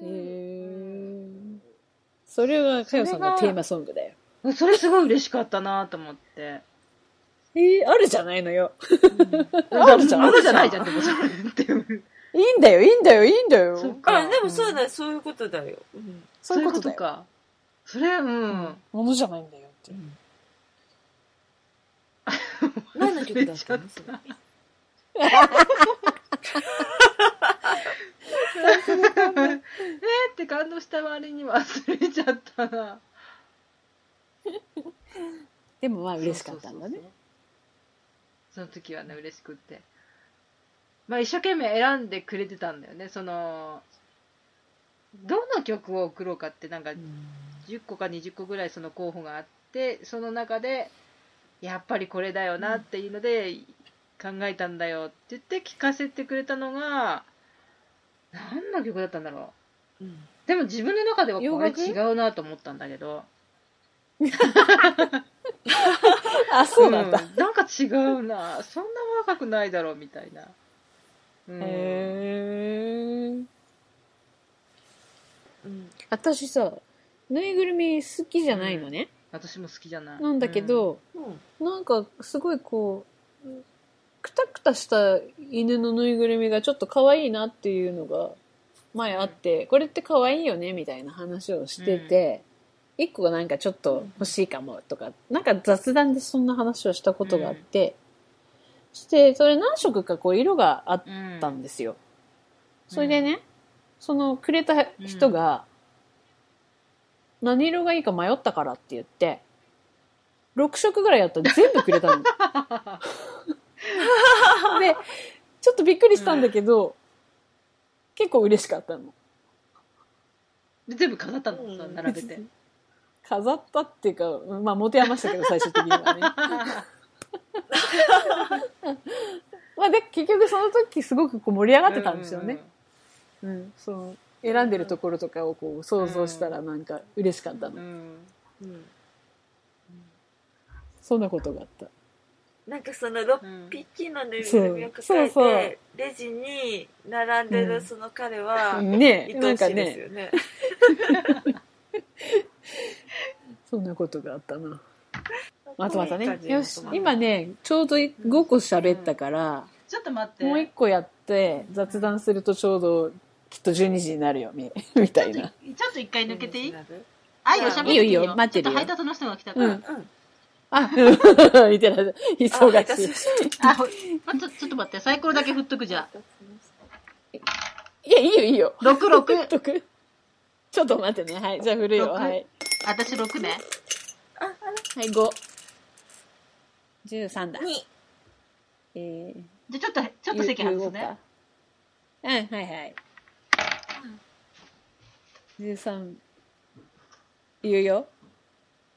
そういう。それがかよさんのテーマソングだよ。うんそれすごい嬉しかったなと思って。えー、あるじゃないのよ。あるじゃんあるじゃないじゃん、っていう。いいんだよ、いいんだよ、いいんだよ。そっかあ、でもそうだ、そういうことだよ。うん。そういうことだよ。か。それ、うん。ものじゃないんだよって。何の曲だったの それえーって感動した割に忘れちゃったな。でもまあ嬉しかったんだねその時はね、嬉しくって。まあ一生懸命選んでくれてたんだよね。その、どの曲を送ろうかってなんか10個か20個ぐらいその候補があって、その中で、やっぱりこれだよなっていうので考えたんだよって言って聞かせてくれたのが、何の曲だったんだろう。うん。でも自分の中ではこれ違うなと思ったんだけど。あ、そうなんだ。んなんか違うな。そんな若くないだろうみたいな。うん、へーうん。私さ、ぬいぐるみ好きじゃないのね。私も好きじゃない。なんだけど、うん。なんかすごいこう、くたくたした犬のぬいぐるみがちょっと可愛いなっていうのが前あって、これって可愛いよねみたいな話をしてて、一個がなんかちょっと欲しいかもとか、なんか雑談でそんな話をしたことがあって、して、それ何色かこう色があっうん、たんですよ。それでね、そのくれた人が、何色がいいか迷ったからって言って、6色ぐらいあったら全部くれたの。で、ちょっとびっくりしたんだけど、結構嬉しかったの。で全部飾ったの、うん並べて。飾ったっていうか、うんまあ持て余したけど最終的にはね。まあで、結局その時すごくこう盛り上がってたんですよね。うん、その選んでるところとかをこう想像したらなんか嬉しかったの。そんなことがあった。なんかその6うん。匹のぬいぐるみを抱えて、レジに並んでるその彼は、ね愛おしいですね、よね。そんなことがあったな。またまたね。よし。今ね、ちょうど5個喋ったから、ちょっと待って。もう1個やって雑談するとちょうどきっと12時になるよ、みみたいな。ちょっと一回抜けていい？あ、いいよ、喋っていいよ。いいよ待ってるよ。ちょっと配達の人が来たから。うんうん。あ、見てらっしゃ忙達しい。あ、ほちょちょっと待って、サイコロだけ振っとくじゃいや、いいよ、いいよ。あ。6、振っ6。とく。ちょっと待ってね。はい。じゃあ振るよ。六はい。私6ね。はい、5。13だ。2。えー、じゃあちょっと、ちょっと席外すね。。うん、はいはい。13。言うよ。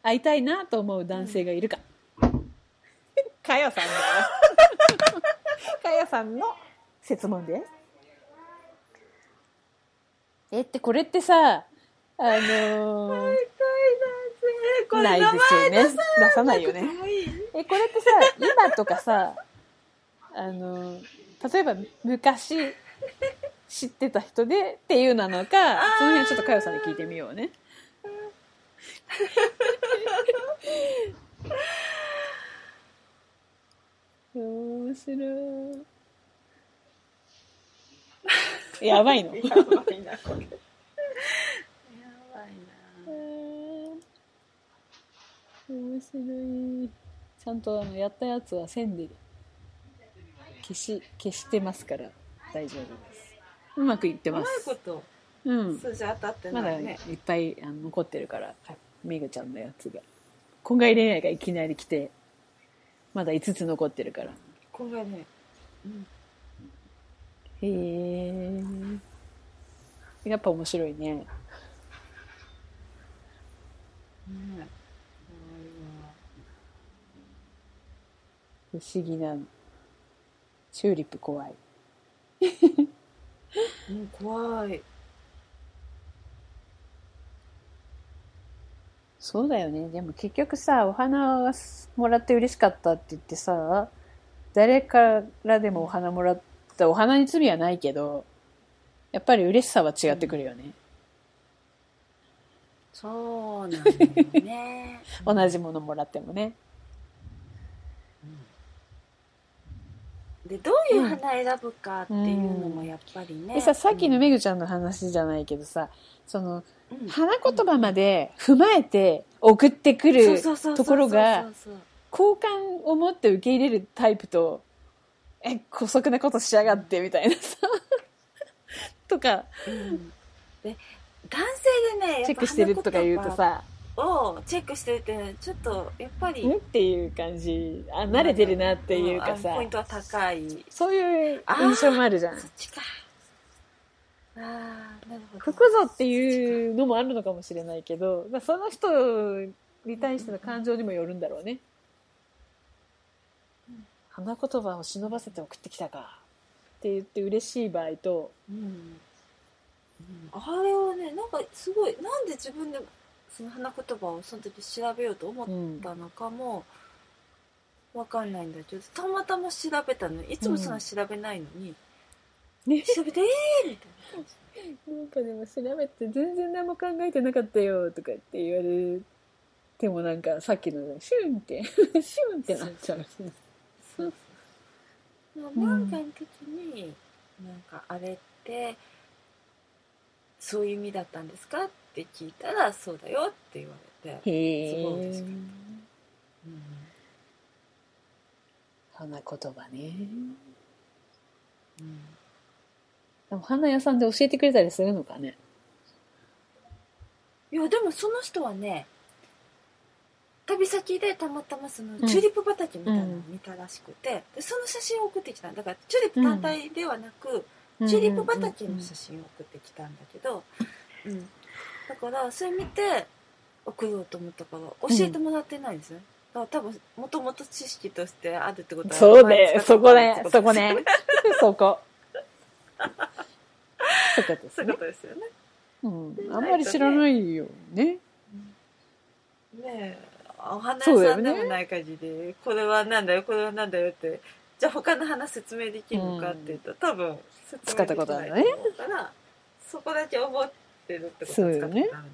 会いたいなと思う男性がいるか。かよさんだよ。かよさんの質問です。えって、これってさ、あのー、こ れない名ですよね。前出さないよね。え、これってさ、今とかさ、あの、例えば昔知ってた人でっていうなのか、その辺ちょっとかよさんに聞いてみようね。面白い。やばいの。やばいな、これ。やばいな。面白い。ちゃんとあのやったやつは線で消し消してますから大丈夫です。うまくいってうまいます。こと。うん。数字当たってまだないね。いっぱいあの残ってるから、みぐちゃんのやつが。今回恋愛がいきなり来て、まだ5つ残ってるから。これね。うん。へえ。やっぱ面白いね。ね不思議な。チューリップ怖い。うん、怖い。そうだよね。でも結局さ、お花もらって嬉しかったって言ってさ、誰からでもお花もらった、お花に罪はないけど、やっぱり嬉しさは違ってくるよね。そうなんだよね。同じものもらってもね。で、どういう花選ぶかっていうのもやっぱりね。でさ、さっきのめぐちゃんの話じゃないけどさ、その、うん花言葉まで踏まえて送ってくるところが好感を持って受け入れるタイプと、え、姑息なことしやがってみたいなさ、とか、そううん。で、男性でね、チェックしてるとか言うとさ、をチェックしてるって、ちょっと、やっぱり、ん？っていう感じ、あ、慣れてるなっていうかん。あさポイン、トは高い。そういう印象もあるじゃん。そ。っちか。ああ、なるほど。ここぞっていうのもあるのかもしれないけど、まあ、その人に対しての感情にもよるんだろうね。花言葉を忍ばせて送ってきたかって言って嬉しい場合と、うん。うんあれはね、なんかすごい、なんで自分でその花言葉をその時調べようと思ったのかも、わかんないんだけど、たまたま調べたの。いつもそんな調べないのに、ね、調べて、なんかでも調べて全然何も考えてなかったよとかって言われてもなんかさっきのシュンって、シュンってなっちゃうし。そうそう。なんかの時に、なんかあれって、そういう意味だったんですかって聞いたら、そうだよって言われて。へえすごい嬉しかっ。うん花言葉ね。うんでも花屋さんで教えてくれたりするのかね。いや、でもその人はね、旅先でたまたまそのん。チューリップ畑みたいなのを見たらしくて、でその写真を送ってきただ。からチューリップ単体ではなく、チューリップ畑の写真を送ってきたんだけど、うん。だからそれ見て送ろうと思ったから教えてもらってないんですね、だから多分もともと知識としてあるってことはそうね、そこね。そこね。そこ。そこですね。そういうこ。とですよね。うん。あんまり知らないよね。ねえお花屋さんでもない限り、これはなんだよこれはなんだよってじゃあ他の花説明できるのかって言ったら、多分説明できないと思うからそこだけ覚えてるってことそうよね使ってたんだよ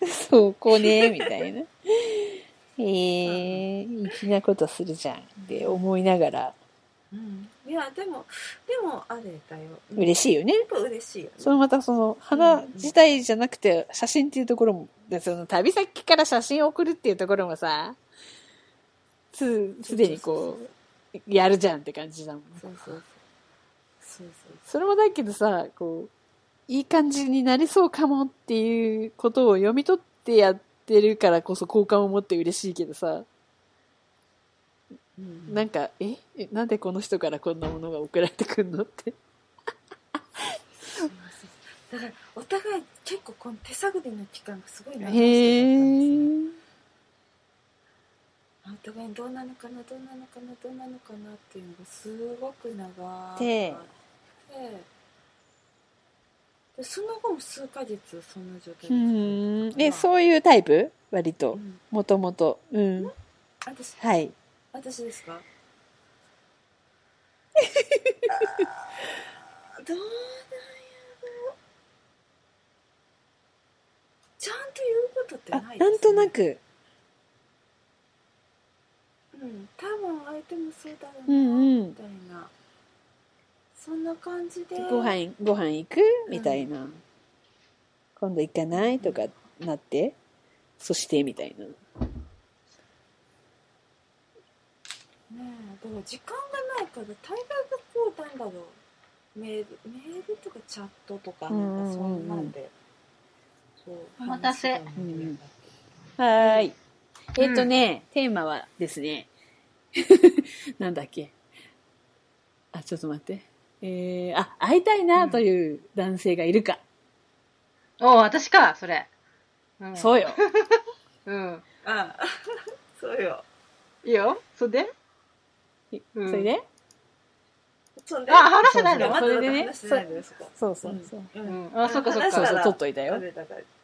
ね。そこね、みたいな。えー、粋なことするじゃんって思いながら、うん、いやでもでもあれだよ嬉しいよね。嬉しいよねそのまたその花自体じゃなくて写真っていうところも、でその旅先から写真を送るっていうところもさ、す、すでにこう、やるじゃんって感じだもん。そうそうそうそれもだけどさ、こう、いい感じになりそうかもっていうことを読み取ってやってるからこそ好感を持って嬉しいけどさ、うんなんか、ええなんでこの人からこんなものが送られてくんのって。だからお互い結構この手探りの期間がすごい長いですよー。お互いどうなのかなどうなのかなどうなのかなっていうのがすごく長くてでその後も数ヶ月そんな状態うん。え、うそういうタイプ？割と。ん、もともと。うん。私はい。私ですか？どうなんやろちゃんと言うことってあない、です、ね、なんとなく。うん多分相手もそうだろううな、んうん。みたいな。そんな感じで。ご飯、ご飯行く？みたいな。今度行かない？とかなって、そして？みたいな。ねえだから時間がないから大概がこうなんだろうメールメールとかチャットとかなんかそんなんで、そうお待たせ話が盛り上がってはーい。えっ、とね、テーマはですね、なんだっけ。あ、ちょっと待って。えー、あ、会いたいなという男性がいるか。お私か、それ。うん。そうよ。うん。ああそうよいいよ。それで？うん。それで？そんで？あ話してないの？まだそれでね？そうそうそう。ううん。ん。あ、そっかそっそうそう、取っといたよ。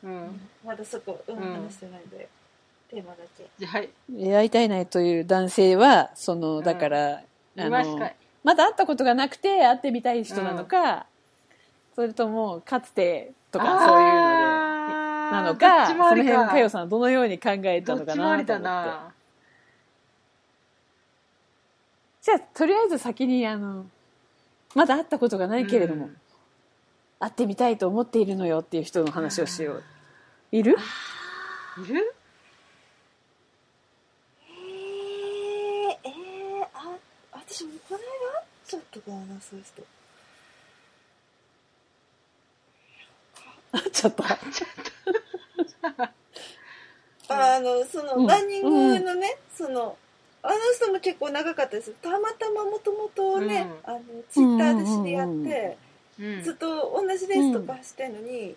うん。まだそこ、うんうん。話してないんで。テーマだけ。じゃあ、はい。え会いたいなという男性は、その、だから、あの、まだ会ったことがなくて会ってみたい人なのか、それともかつてとかそういうのでなのかその辺かかよさんはどのように考えたのかちもありだな。と思ってなじゃあとりあえず先にあのまだ会ったことがないけれども、うん。会ってみたいと思っているのよっていう人の話をしよう。いる？いる？えー、えー、あ私もこの間会っちゃったかなそういう人。会っちゃった？あのその、うん。ランニングのね、そのあの人も結構長かったです。たまたまもともとね、あのツイッターで知り合って、うんうんうんうん。ずっと同じレースとか走ってんのに、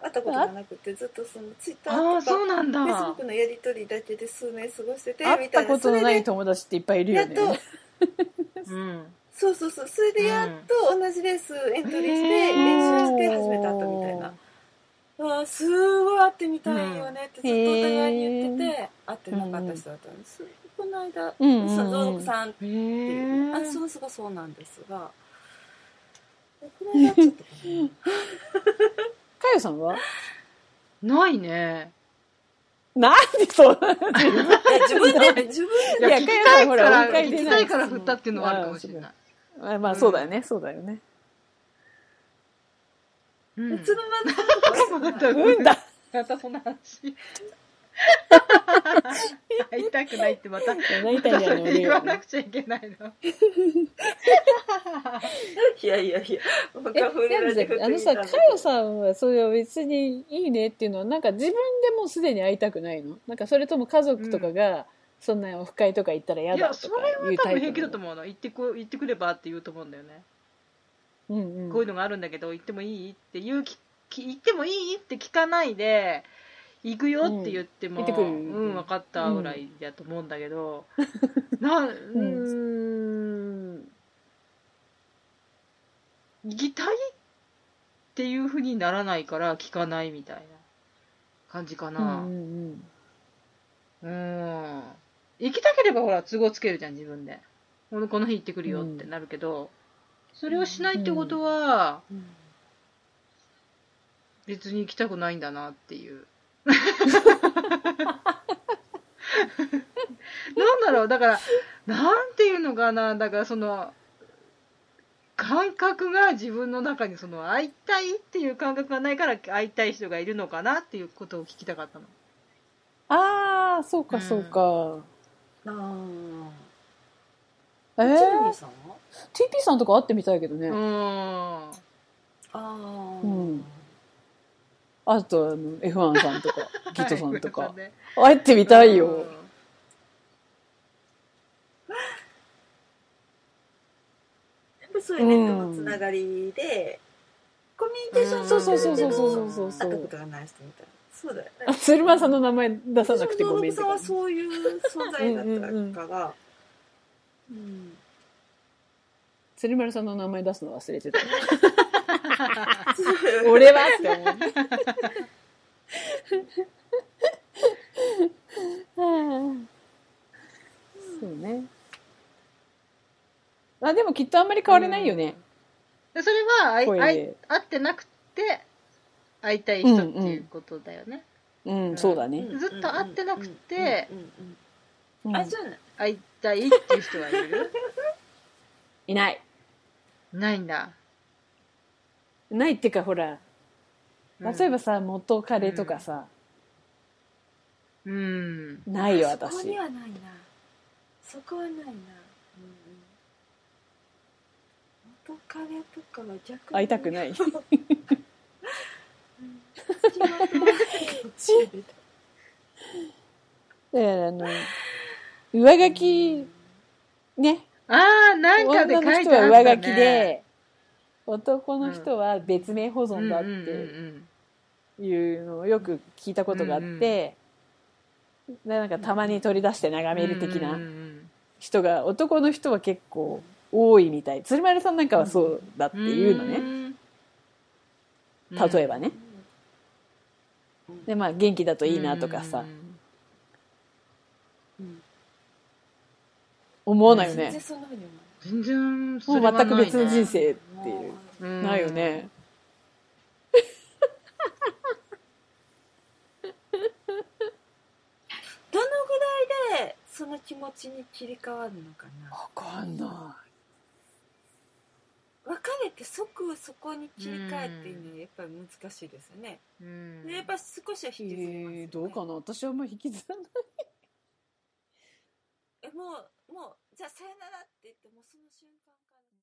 会ったことがなくてずっとそのツイッターとかそうなんだ。フェイスブックのやり取りだけで数年過ごしてて会ったことのないみたい友達っていっぱいいるよっねとうん。そうそうそう。それでやっと同じレースエントリーして練習して始めた後みたいな。あーすごい会ってみたいよねってずっとお互いに言ってて、会ってなかった人だったんです、この間、うんうんうん。そのゾウさんってへいう、えあその人がそうなんですが。この間ちょっとかかよさんは？ないね。なんでそう？自分で 自分いやいや聞きたいかかよさんほら聞きたいから振ったっていうのはあるかもしれない。あまあそうだよね、そうだよね。うん。で、つるま までたうんだ。またその話 会いたくないってまた泣いたんじゃないの言わなくちゃいけないの。いやいやいや僕えは触あの。さかよさんはそれは別にいいねっていうのはなんか自分でもうすでに会いたくないの？なんかそれとも家族とかが、そんなオフ会とか行ったら嫌いやそだとかれは多分平気だと思思うの。行ってこ行ってくればって言うと思うんだよね、う、うんうん、こういうのがあるんだけど行ってもいい？って言うきき行ってもいい？って聞かないで行くよって言っても、うんうん分かったぐらいだと思うんだけど、なうーん。行きたいっていうふうにならないから聞かないみたいな感じかうんなうんうん。うん。行きたければほら都合つけるじゃん自分で。このこの日行ってくるよってなるけど、それをしないってことは、うん。別に行きたくないんだなっていう。なんだろうだからなんていうのかなだからその感覚が自分の中にその会いたいっていう感覚がないから会いたい人がいるのかなっていうことを聞きたかったの。ああそうかそうか、あえあチェー、さんは？TP さんとか会ってみたいけどね、うーん。ああうんあとあの F1 さんとかギトさんとか。ね 会ってみたいよ、やっぱそういうネットのつながりで、コミュニケーションそうそうそうそうそうそう。そう会ったことがない人みたいなそうだよね。あ鶴間さんの名前出さなくてごめんってさんはそういう存在だったから。うん鶴丸さんの名前出すの忘れてた 俺はって思う。はあそうね。あでもきっとあんまり変われないよね、でそれは会い声で。会い会ってなくて会いたい人っていうことだよね。うん、そうだね、ずっと会ってなくてうん。うんうんうん。あじゃ会いたいっていう人はいる？いない。ないんだ。ないっていうかほらうん。例えばさ、元彼とかさ、うん。ないよそこ私にはないな。そこはないな、うんうん、元彼とかは逆に。会いたくない。だからあの上書きね。ああ、なんかで書いてあった、ね、人は上書きで男の人は別名保存だってうんいうのをよく聞いたことがあって、でなんかたまに取り出して眺める的なん人が男の人は結構多いみたい。鶴丸さんなんかはそうだってうんいうのね、ん。例えばね、うん。でまあ元気だといいなとかさ、思わないよね。全然、そんなふうに思う。全然そもう全く別の人生ないよね。どのぐらいでその気持ちに切り替わるのかな？分かんない。別れて即そこに切り替えっていうのはやっぱり難しいですね、ん、でやっぱ少しは引きずり、ね、えー、どうかな？私はあんま引きずらない。えもうもうじゃあさよならって言ってもその瞬間